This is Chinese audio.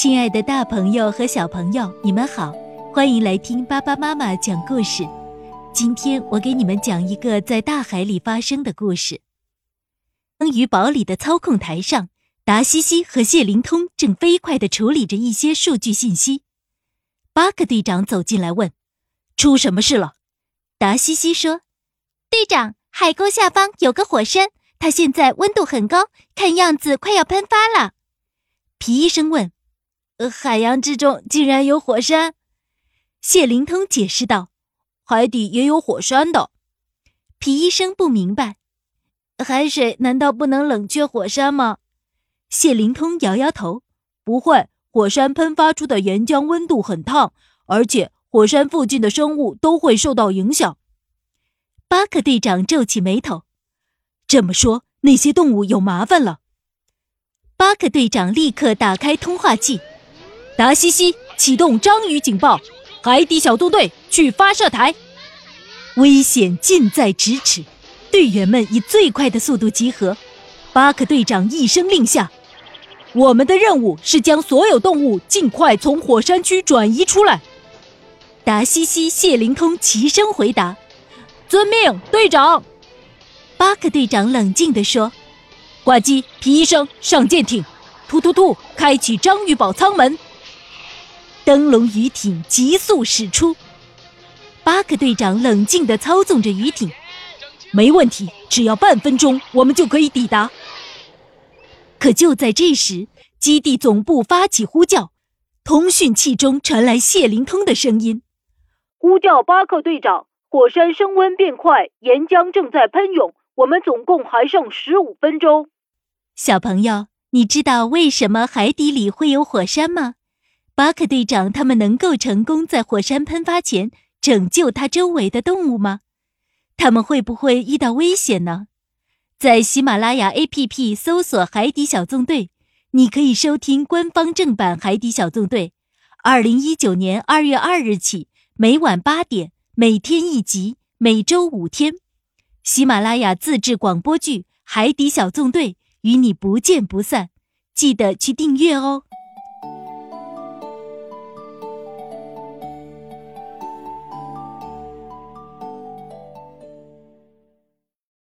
亲爱的，大朋友和小朋友，你们好，欢迎来听巴巴妈妈讲故事。今天我给你们讲一个在大海里发生的故事。章鱼堡里的操控台上，达西西和谢灵通正飞快地处理着一些数据信息。巴克队长走进来问：“出什么事了？”达西西说：“队长，海沟下方有个火山，它现在温度很高，看样子快要喷发了。”皮医生问。海洋之中竟然有火山，谢灵通解释道：“海底也有火山的。”皮医生不明白，海水难道不能冷却火山吗？谢灵通摇摇头：“不会，火山喷发出的岩浆温度很烫，而且火山附近的生物都会受到影响。”巴克队长皱起眉头：“这么说，那些动物有麻烦了。”巴克队长立刻打开通话器。达西西启动章鱼警报，海底小纵队去发射台，危险近在咫尺，队员们以最快的速度集合。巴克队长一声令下：“我们的任务是将所有动物尽快从火山区转移出来。”达西西、谢灵通齐声回答：“遵命，队长。”巴克队长冷静地说：“挂机，皮医生上舰艇，突突突，开启章鱼堡舱门。”灯笼鱼艇急速驶出，巴克队长冷静地操纵着鱼艇，没问题，只要半分钟，我们就可以抵达。可就在这时，基地总部发起呼叫，通讯器中传来谢灵通的声音：“呼叫巴克队长，火山升温变快，岩浆正在喷涌，我们总共还剩十五分钟。”小朋友，你知道为什么海底里会有火山吗？巴克队长他们能够成功在火山喷发前拯救它周围的动物吗？他们会不会遇到危险呢？在喜马拉雅 APP 搜索“海底小纵队”，你可以收听官方正版《海底小纵队》。二零一九年二月二日起，每晚八点，每天一集，每周五天。喜马拉雅自制广播剧《海底小纵队》与你不见不散，记得去订阅哦。